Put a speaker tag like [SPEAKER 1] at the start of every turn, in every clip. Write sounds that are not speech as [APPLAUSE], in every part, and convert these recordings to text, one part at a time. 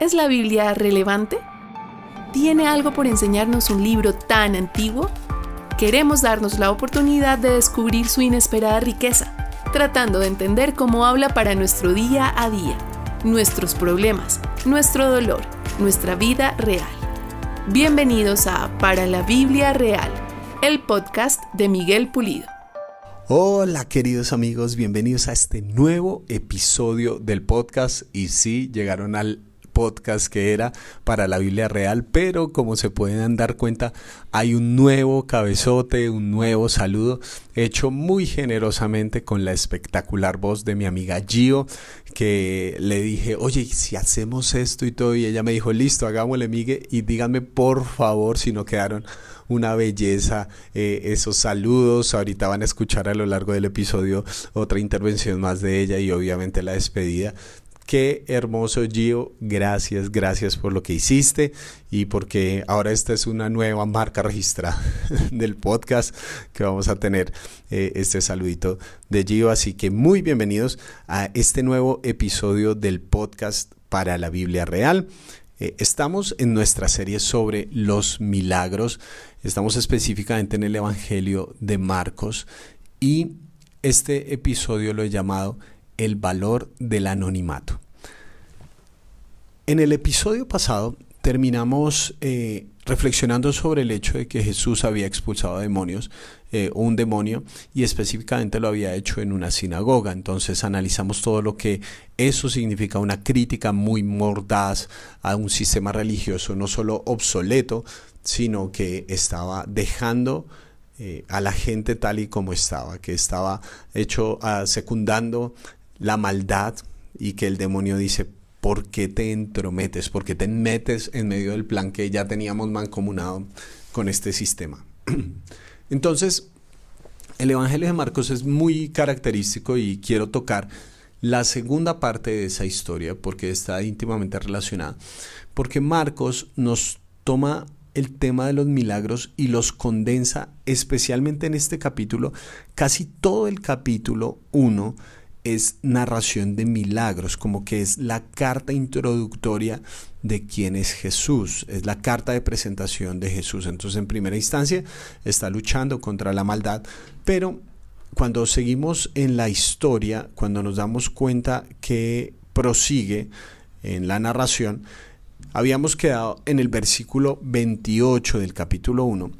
[SPEAKER 1] ¿Es la Biblia relevante? ¿Tiene algo por enseñarnos un libro tan antiguo? Queremos darnos la oportunidad de descubrir su inesperada riqueza, tratando de entender cómo habla para nuestro día a día, nuestros problemas, nuestro dolor, nuestra vida real. Bienvenidos a Para la Biblia Real, el podcast de Miguel Pulido.
[SPEAKER 2] Hola queridos amigos, bienvenidos a este nuevo episodio del podcast y sí, llegaron al podcast que era para la Biblia Real, pero como se pueden dar cuenta, hay un nuevo cabezote, un nuevo saludo hecho muy generosamente con la espectacular voz de mi amiga Gio, que le dije, oye, si hacemos esto y todo, y ella me dijo, listo, hagámosle, Miguel, y díganme por favor si no quedaron una belleza eh, esos saludos. Ahorita van a escuchar a lo largo del episodio otra intervención más de ella y obviamente la despedida. Qué hermoso Gio, gracias, gracias por lo que hiciste y porque ahora esta es una nueva marca registrada [LAUGHS] del podcast que vamos a tener eh, este saludito de Gio. Así que muy bienvenidos a este nuevo episodio del podcast para la Biblia Real. Eh, estamos en nuestra serie sobre los milagros, estamos específicamente en el Evangelio de Marcos y este episodio lo he llamado el valor del anonimato. En el episodio pasado terminamos eh, reflexionando sobre el hecho de que Jesús había expulsado demonios, eh, un demonio, y específicamente lo había hecho en una sinagoga. Entonces analizamos todo lo que eso significa, una crítica muy mordaz a un sistema religioso no solo obsoleto, sino que estaba dejando eh, a la gente tal y como estaba, que estaba hecho uh, secundando la maldad y que el demonio dice, ¿por qué te entrometes? ¿Por qué te metes en medio del plan que ya teníamos mancomunado con este sistema? [CLEARS THROAT] Entonces, el Evangelio de Marcos es muy característico y quiero tocar la segunda parte de esa historia porque está íntimamente relacionada. Porque Marcos nos toma el tema de los milagros y los condensa especialmente en este capítulo, casi todo el capítulo 1 es narración de milagros, como que es la carta introductoria de quién es Jesús, es la carta de presentación de Jesús. Entonces, en primera instancia, está luchando contra la maldad, pero cuando seguimos en la historia, cuando nos damos cuenta que prosigue en la narración, habíamos quedado en el versículo 28 del capítulo 1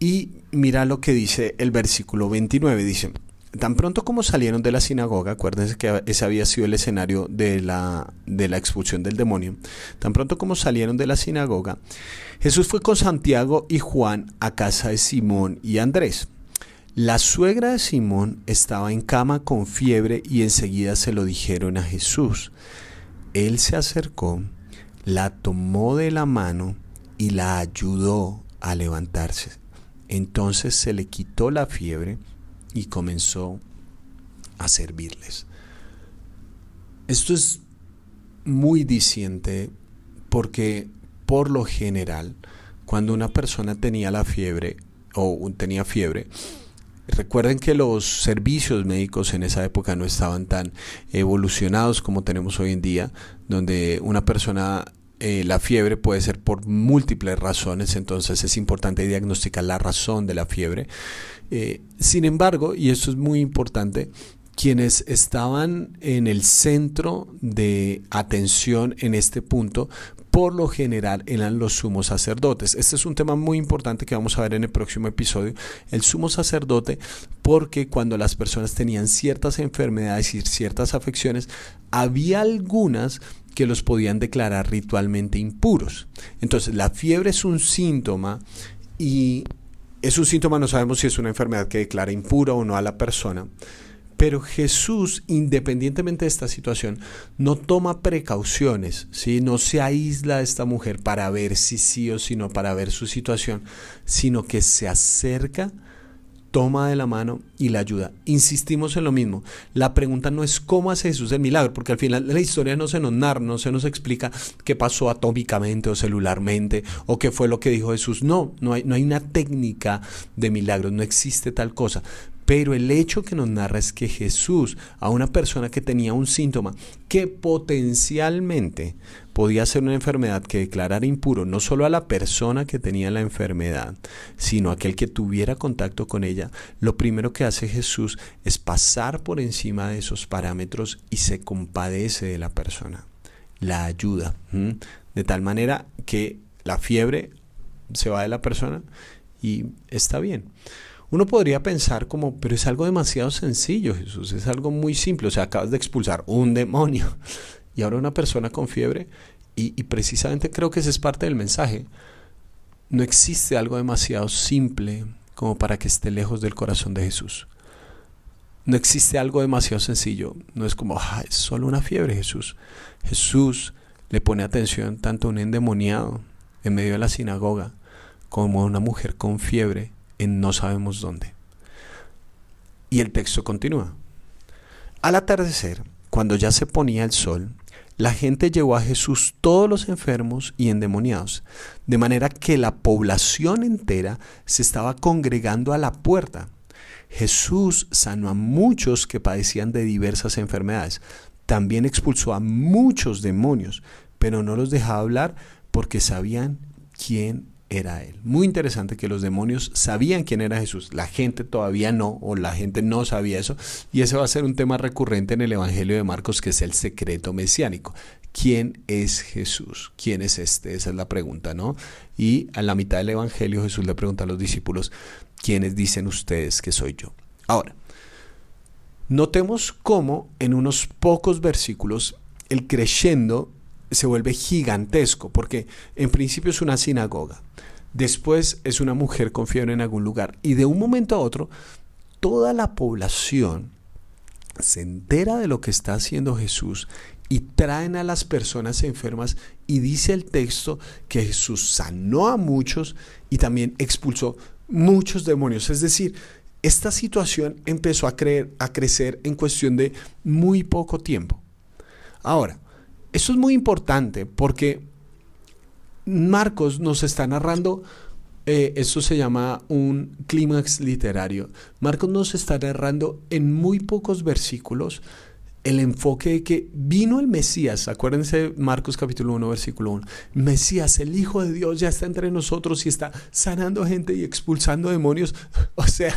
[SPEAKER 2] y mira lo que dice el versículo 29, dice, Tan pronto como salieron de la sinagoga, acuérdense que ese había sido el escenario de la, de la expulsión del demonio, tan pronto como salieron de la sinagoga, Jesús fue con Santiago y Juan a casa de Simón y Andrés. La suegra de Simón estaba en cama con fiebre y enseguida se lo dijeron a Jesús. Él se acercó, la tomó de la mano y la ayudó a levantarse. Entonces se le quitó la fiebre y comenzó a servirles. Esto es muy diciente porque por lo general cuando una persona tenía la fiebre o tenía fiebre, recuerden que los servicios médicos en esa época no estaban tan evolucionados como tenemos hoy en día, donde una persona eh, la fiebre puede ser por múltiples razones, entonces es importante diagnosticar la razón de la fiebre. Eh, sin embargo, y esto es muy importante, quienes estaban en el centro de atención en este punto, por lo general eran los sumos sacerdotes. Este es un tema muy importante que vamos a ver en el próximo episodio. El sumo sacerdote, porque cuando las personas tenían ciertas enfermedades y ciertas afecciones, había algunas que los podían declarar ritualmente impuros. Entonces, la fiebre es un síntoma y es un síntoma, no sabemos si es una enfermedad que declara impura o no a la persona. Pero Jesús, independientemente de esta situación, no toma precauciones, ¿sí? no se aísla de esta mujer para ver si sí o si no, para ver su situación, sino que se acerca toma de la mano y la ayuda. Insistimos en lo mismo. La pregunta no es cómo hace Jesús el milagro, porque al final la historia no se nos narra, no se nos explica qué pasó atómicamente o celularmente o qué fue lo que dijo Jesús. No, no hay, no hay una técnica de milagros, no existe tal cosa. Pero el hecho que nos narra es que Jesús, a una persona que tenía un síntoma que potencialmente podía ser una enfermedad que declarara impuro no solo a la persona que tenía la enfermedad, sino a aquel que tuviera contacto con ella, lo primero que hace Jesús es pasar por encima de esos parámetros y se compadece de la persona, la ayuda, de tal manera que la fiebre se va de la persona y está bien. Uno podría pensar como, pero es algo demasiado sencillo, Jesús, es algo muy simple, o sea, acabas de expulsar un demonio [LAUGHS] y ahora una persona con fiebre, y, precisamente creo que ese es parte del mensaje. No existe algo demasiado simple como para que esté lejos del corazón de Jesús. No existe algo demasiado sencillo. No es como, ah, es solo una fiebre, Jesús. Jesús le pone atención tanto a un endemoniado en medio de la sinagoga como a una mujer con fiebre no sabemos dónde. Y el texto continúa. Al atardecer, cuando ya se ponía el sol, la gente llevó a Jesús todos los enfermos y endemoniados, de manera que la población entera se estaba congregando a la puerta. Jesús sanó a muchos que padecían de diversas enfermedades. También expulsó a muchos demonios, pero no los dejaba hablar porque sabían quién era él. Muy interesante que los demonios sabían quién era Jesús. La gente todavía no, o la gente no sabía eso. Y ese va a ser un tema recurrente en el Evangelio de Marcos, que es el secreto mesiánico. ¿Quién es Jesús? ¿Quién es este? Esa es la pregunta, ¿no? Y a la mitad del Evangelio Jesús le pregunta a los discípulos, ¿quiénes dicen ustedes que soy yo? Ahora, notemos cómo en unos pocos versículos el creyendo se vuelve gigantesco, porque en principio es una sinagoga, después es una mujer con en algún lugar, y de un momento a otro, toda la población se entera de lo que está haciendo Jesús y traen a las personas enfermas y dice el texto que Jesús sanó a muchos y también expulsó muchos demonios. Es decir, esta situación empezó a, creer, a crecer en cuestión de muy poco tiempo. Ahora, eso es muy importante porque Marcos nos está narrando, eh, esto se llama un clímax literario. Marcos nos está narrando en muy pocos versículos el enfoque de que vino el Mesías, acuérdense Marcos capítulo 1 versículo 1, Mesías, el Hijo de Dios ya está entre nosotros y está sanando gente y expulsando demonios. [LAUGHS] O sea,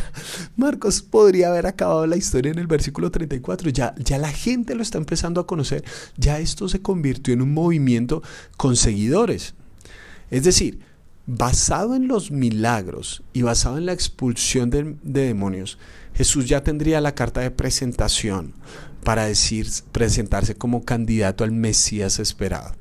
[SPEAKER 2] Marcos podría haber acabado la historia en el versículo 34, ya, ya la gente lo está empezando a conocer, ya esto se convirtió en un movimiento con seguidores. Es decir, basado en los milagros y basado en la expulsión de, de demonios, Jesús ya tendría la carta de presentación para decir, presentarse como candidato al Mesías esperado.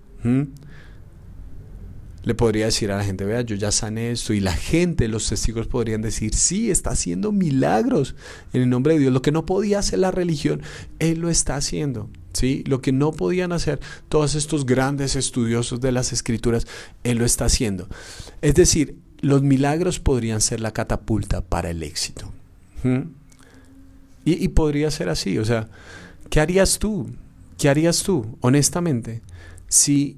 [SPEAKER 2] Le podría decir a la gente, vea, yo ya sané esto, y la gente, los testigos podrían decir, sí, está haciendo milagros en el nombre de Dios. Lo que no podía hacer la religión, Él lo está haciendo. ¿sí? Lo que no podían hacer todos estos grandes estudiosos de las escrituras, Él lo está haciendo. Es decir, los milagros podrían ser la catapulta para el éxito. y, y podría ser así, o sea, ¿Qué harías tú? ¿Qué harías tú, honestamente, si,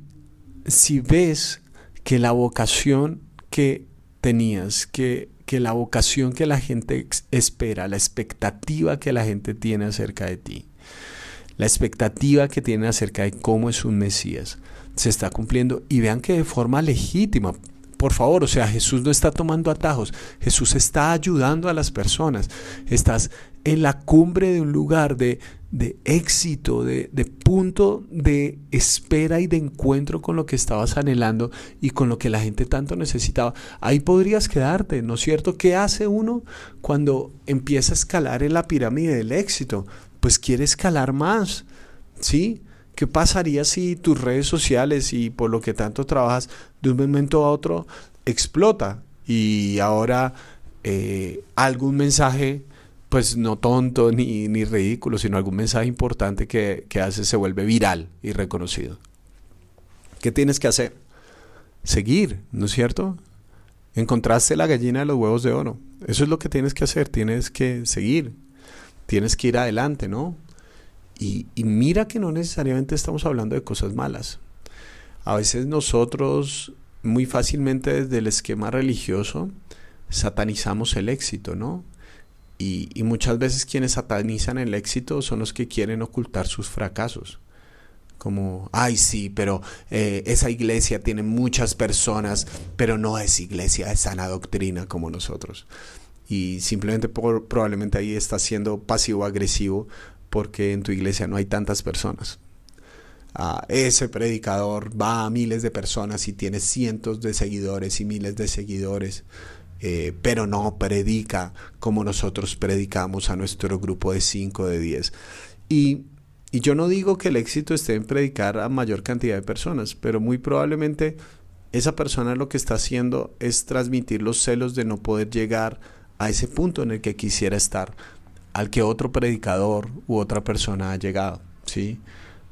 [SPEAKER 2] si ves que la vocación que tenías, que, que la vocación que la gente espera, la expectativa que la gente tiene acerca de ti, la expectativa que tiene acerca de cómo es un Mesías, se está cumpliendo y vean que de forma legítima, por favor, o sea, Jesús no está tomando atajos, Jesús está ayudando a las personas. Estás en la cumbre de un lugar de, de éxito, de, punto de espera y de encuentro con lo que estabas anhelando y con lo que la gente tanto necesitaba. Ahí podrías quedarte, ¿no es cierto? ¿Qué hace uno cuando empieza a escalar en la pirámide del éxito? Pues quiere escalar más, ¿sí? ¿Qué pasaría si tus redes sociales y por lo que tanto trabajas de un momento a otro explota y ahora eh, algún mensaje pues no tonto ni, ni ridículo, sino algún mensaje importante que, que hace se vuelve viral y reconocido. ¿Qué tienes que hacer? Seguir, ¿no es cierto? Encontraste la gallina de los huevos de oro. Eso es lo que tienes que hacer, tienes que seguir, tienes que ir adelante, ¿no? Y, y, mira que no necesariamente estamos hablando de cosas malas. A veces nosotros muy fácilmente desde el esquema religioso satanizamos el éxito, ¿no? Y, muchas veces quienes satanizan el éxito son los que quieren ocultar sus fracasos. Como, ay sí, pero eh, esa iglesia tiene muchas personas, pero no es iglesia de sana doctrina como nosotros. Y simplemente por, probablemente ahí está siendo pasivo-agresivo porque en tu iglesia no hay tantas personas. Ah, ese predicador va a miles de personas y tiene cientos de seguidores y miles de seguidores. Eh, pero no predica como nosotros predicamos a nuestro grupo de 5, de 10. Y, y yo no digo que el éxito esté en predicar a mayor cantidad de personas, pero muy probablemente esa persona lo que está haciendo es transmitir los celos de no poder llegar a ese punto en el que quisiera estar, al que otro predicador u otra persona ha llegado, ¿sí?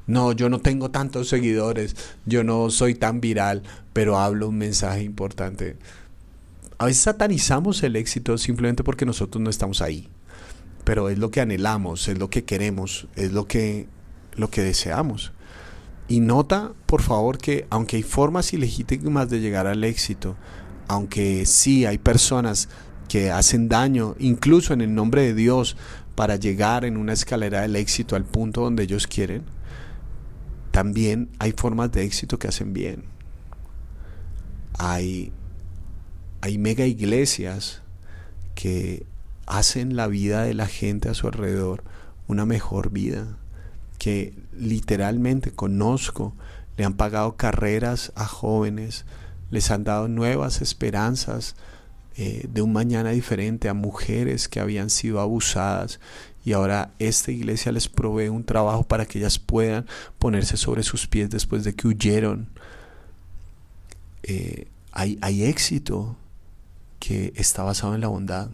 [SPEAKER 2] No, yo no tengo tantos seguidores, yo no soy tan viral, pero hablo un mensaje importante. A veces satanizamos el éxito simplemente porque nosotros no estamos ahí. Pero es lo que anhelamos, es lo que queremos, es lo que, lo que deseamos. Y nota, por favor, que aunque hay formas ilegítimas de llegar al éxito, aunque sí hay personas que hacen daño, incluso en el nombre de Dios, para llegar en una escalera del éxito al punto donde ellos quieren, también hay formas de éxito que hacen bien. Hay hay mega iglesias que hacen la vida de la gente a su alrededor una mejor vida, que literalmente conozco, le han pagado carreras a jóvenes, les han dado nuevas esperanzas eh, de un mañana diferente a mujeres que habían sido abusadas y ahora esta iglesia les provee un trabajo para que ellas puedan ponerse sobre sus pies después de que huyeron. Eh, hay, hay éxito que está basado en la bondad.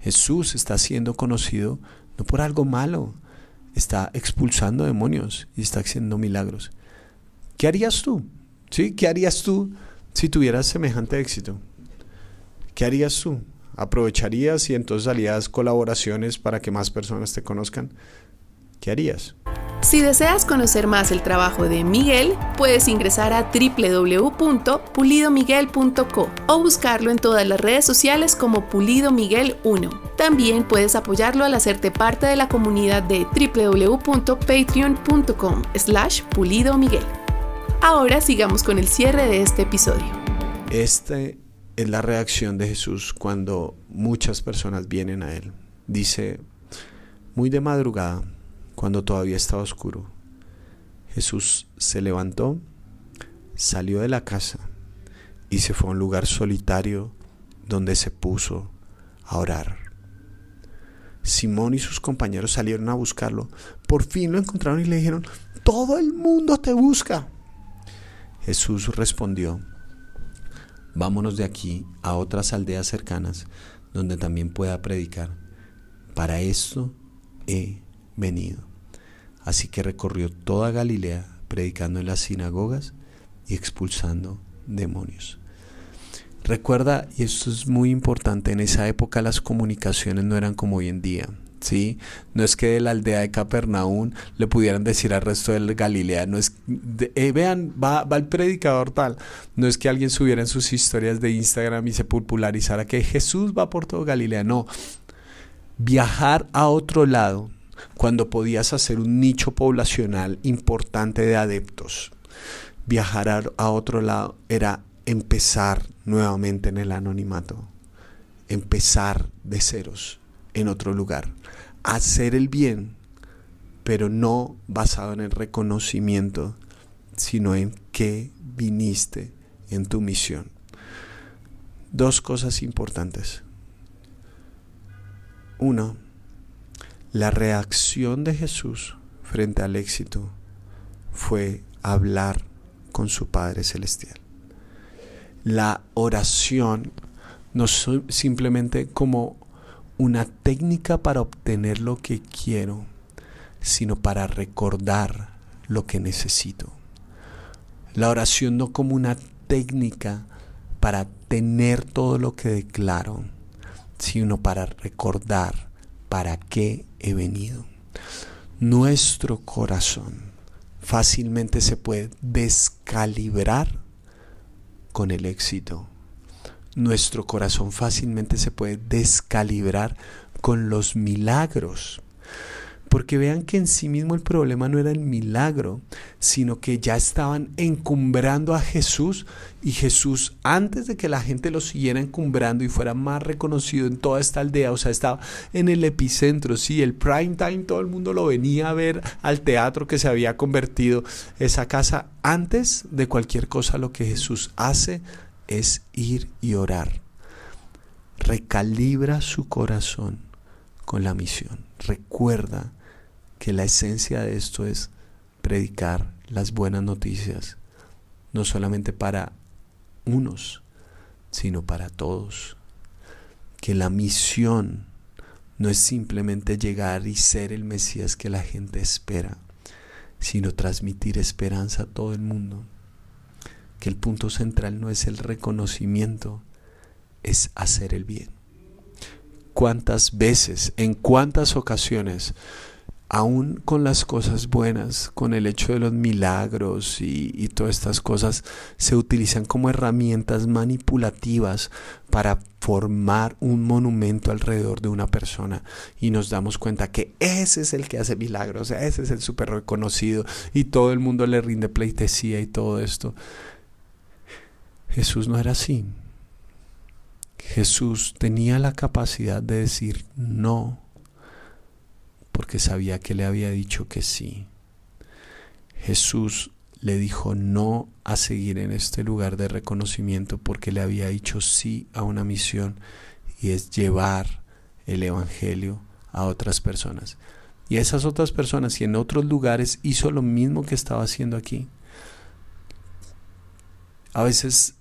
[SPEAKER 2] Jesús está siendo conocido no por algo malo, está expulsando demonios y está haciendo milagros. ¿Qué harías tú? ¿Sí? ¿Qué harías tú si tuvieras semejante éxito? ¿Qué harías tú? ¿Aprovecharías y entonces harías colaboraciones para que más personas te conozcan? ¿Qué harías?
[SPEAKER 1] Si deseas conocer más el trabajo de Miguel, puedes ingresar a www.pulidomiguel.co o buscarlo en todas las redes sociales como Pulido Miguel 1. También puedes apoyarlo al hacerte parte de la comunidad de www.patreon.com slash Pulido Miguel. Ahora sigamos con el cierre de este episodio.
[SPEAKER 2] Este es la reacción de Jesús cuando muchas personas vienen a Él. Dice, muy de madrugada, cuando todavía estaba oscuro. Jesús se levantó, salió de la casa y se fue a un lugar solitario donde se puso a orar. Simón y sus compañeros salieron a buscarlo. Por fin lo encontraron y le dijeron, todo el mundo te busca. Jesús respondió, vámonos de aquí a otras aldeas cercanas donde también pueda predicar. Para esto he venido. Así que recorrió toda Galilea predicando en las sinagogas y expulsando demonios. Recuerda, y esto es muy importante, en esa época las comunicaciones no eran como hoy en día. ¿sí? No es que de la aldea de Capernaum le pudieran decir al resto de Galilea, no es, eh, vean, va, va, el predicador tal, no es que alguien subiera en sus historias de Instagram y se popularizara que Jesús va por todo Galilea, no, viajar a otro lado cuando podías hacer un nicho poblacional importante de adeptos. Viajar a otro lado era empezar nuevamente en el anonimato, empezar de ceros en otro lugar, hacer el bien, pero no basado en el reconocimiento, sino en qué viniste en tu misión. Dos cosas importantes. Uno, la reacción de Jesús frente al éxito fue hablar con su Padre Celestial. La oración no es simplemente como una técnica para obtener lo que quiero, sino para recordar lo que necesito. La oración no como una técnica para tener todo lo que declaro, sino para recordar ¿para qué he venido? Nuestro corazón fácilmente se puede descalibrar con el éxito. nuestro corazón fácilmente se puede descalibrar con los milagros. Porque vean que en sí mismo el problema no era el milagro, sino que ya estaban encumbrando a Jesús y Jesús antes de que la gente lo siguiera encumbrando y fuera más reconocido en toda esta aldea, o sea, estaba en el epicentro, sí, el prime time, todo el mundo lo venía a ver al teatro que se había convertido esa casa. Antes de cualquier cosa lo que Jesús hace es ir y orar. Recalibra su corazón con la misión. Recuerda que la esencia de esto es predicar las buenas noticias, no solamente para unos, sino para todos. Que la misión no es simplemente llegar y ser el Mesías que la gente espera, sino transmitir esperanza a todo el mundo. Que el punto central no es el reconocimiento, es hacer el bien. ¿Cuántas veces, en cuántas ocasiones aún con las cosas buenas, con el hecho de los milagros y, todas estas cosas, se utilizan como herramientas manipulativas para formar un monumento alrededor de una persona y nos damos cuenta que ese es el que hace milagros, ese es el súper reconocido y todo el mundo le rinde pleitesía y todo esto. Jesús no era así. Jesús tenía la capacidad de decir no porque sabía que le había dicho que sí. Jesús le dijo no a seguir en este lugar de reconocimiento porque le había dicho sí a una misión y es llevar el Evangelio a otras personas. Y esas otras personas y en otros lugares hizo lo mismo que estaba haciendo aquí. A veces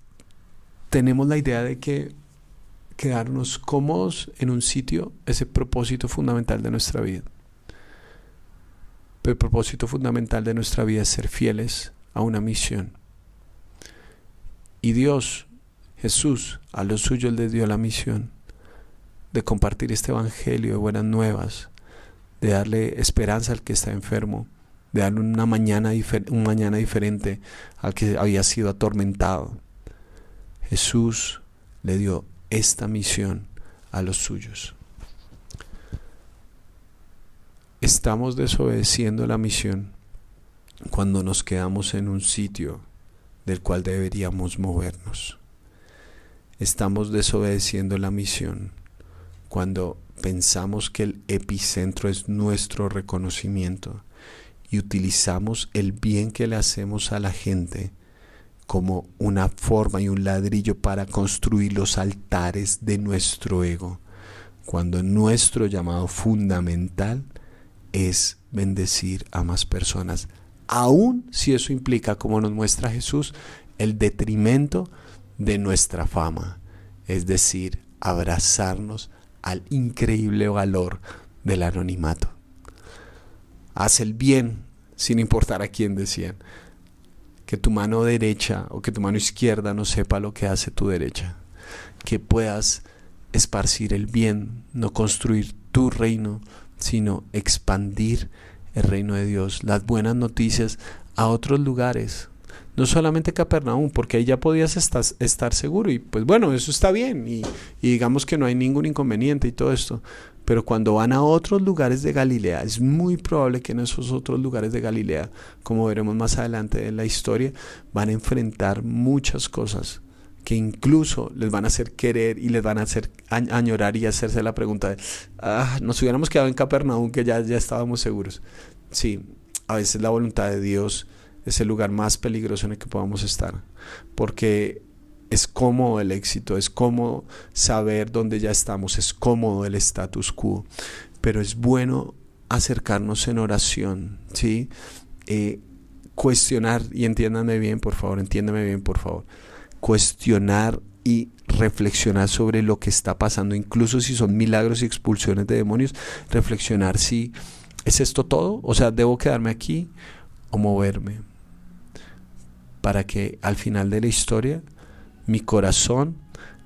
[SPEAKER 2] tenemos la idea de que quedarnos cómodos en un sitio es el propósito fundamental de nuestra vida el propósito fundamental de nuestra vida es ser fieles a una misión. Y Dios, Jesús, a los suyos les dio la misión de compartir este evangelio de buenas nuevas, de darle esperanza al que está enfermo, de darle una mañana, un mañana diferente al que había sido atormentado. Jesús le dio esta misión a los suyos. Estamos desobedeciendo la misión cuando nos quedamos en un sitio del cual deberíamos movernos. Estamos desobedeciendo la misión cuando pensamos que el epicentro es nuestro reconocimiento y utilizamos el bien que le hacemos a la gente como una forma y un ladrillo para construir los altares de nuestro ego, cuando nuestro llamado fundamental es bendecir a más personas, aun si eso implica, como nos muestra Jesús, el detrimento de nuestra fama, es decir, abrazarnos al increíble valor del anonimato. Haz el bien sin importar a quién decían. Que tu mano derecha o que tu mano izquierda no sepa lo que hace tu derecha. Que puedas esparcir el bien, no construir tu reino, sino expandir el reino de Dios, las buenas noticias a otros lugares. No solamente Capernaum, porque ahí ya podías estar, seguro y pues bueno, eso está bien y, y digamos que no hay ningún inconveniente y todo esto. Pero cuando van a otros lugares de Galilea, es muy probable que en esos otros lugares de Galilea, como veremos más adelante en la historia, van a enfrentar muchas cosas que incluso les van a hacer querer y les van a hacer añorar y hacerse la pregunta de, ah, nos hubiéramos quedado en Capernaum que ya, ya estábamos seguros. Sí, a veces la voluntad de Dios es el lugar más peligroso en el que podamos estar, porque es cómodo el éxito, es cómodo saber dónde ya estamos, es cómodo el status quo, pero es bueno acercarnos en oración, ¿sí? Eh, cuestionar, y entiéndanme bien, por favor, entiéndame bien, por favor cuestionar y reflexionar sobre lo que está pasando, incluso si son milagros y expulsiones de demonios, reflexionar si es esto todo, o sea, debo quedarme aquí o moverme, para que al final de la historia mi corazón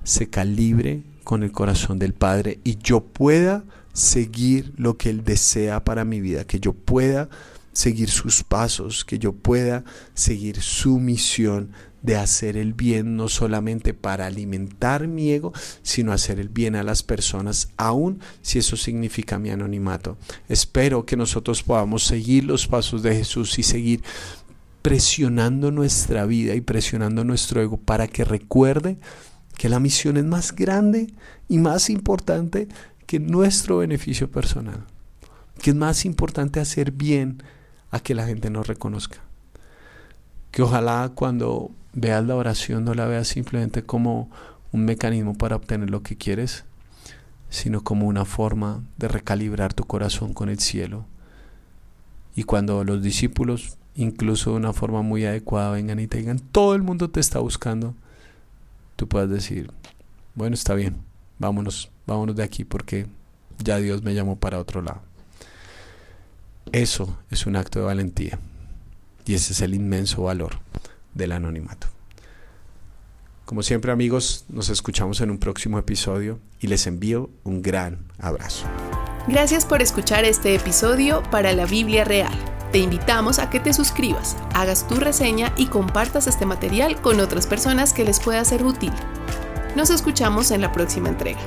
[SPEAKER 2] se calibre con el corazón del Padre y yo pueda seguir lo que Él desea para mi vida, que yo pueda seguir sus pasos, que yo pueda seguir su misión de hacer el bien no solamente para alimentar mi ego, sino hacer el bien a las personas, aun si eso significa mi anonimato. Espero que nosotros podamos seguir los pasos de Jesús y seguir presionando nuestra vida y presionando nuestro ego para que recuerde que la misión es más grande y más importante que nuestro beneficio personal, que es más importante hacer bien a que la gente nos reconozca. Que ojalá cuando veas la oración no la veas simplemente como un mecanismo para obtener lo que quieres, sino como una forma de recalibrar tu corazón con el cielo. Y cuando los discípulos, incluso de una forma muy adecuada, vengan y te digan, todo el mundo te está buscando, tú puedas decir, bueno, está bien, vámonos, vámonos de aquí porque ya Dios me llamó para otro lado. Eso es un acto de valentía y ese es el inmenso valor del anonimato. Como siempre amigos, nos escuchamos en un próximo episodio y les envío un gran abrazo.
[SPEAKER 1] Gracias por escuchar este episodio para la Biblia Real. Te invitamos a que te suscribas, hagas tu reseña y compartas este material con otras personas que les pueda ser útil. Nos escuchamos en la próxima entrega.